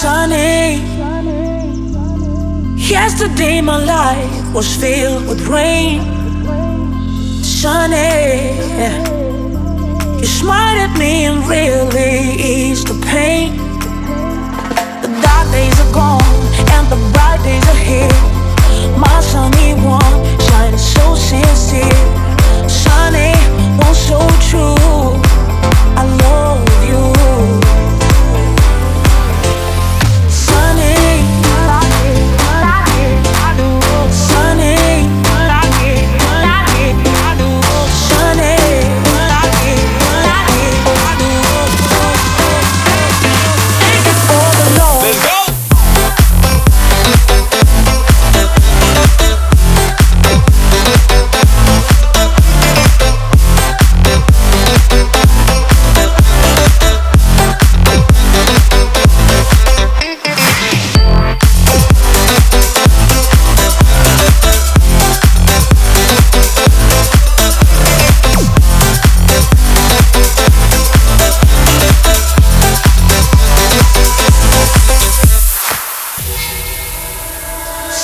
Sunny. Yesterday my life was filled with rain. Sunny. You smiled at me and really eased the pain.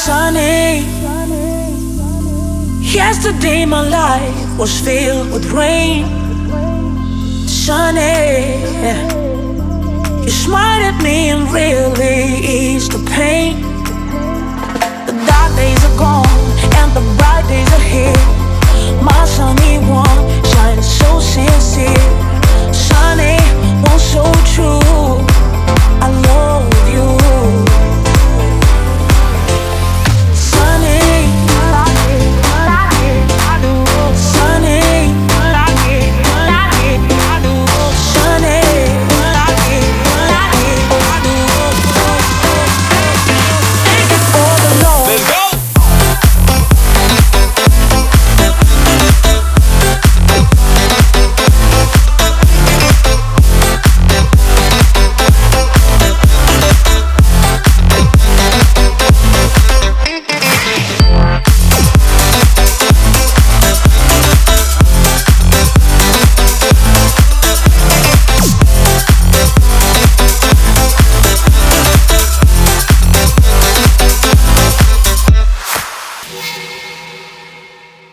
Sunny. Yesterday my life was filled with rain. Sunny. You smiled at me and really eased the pain.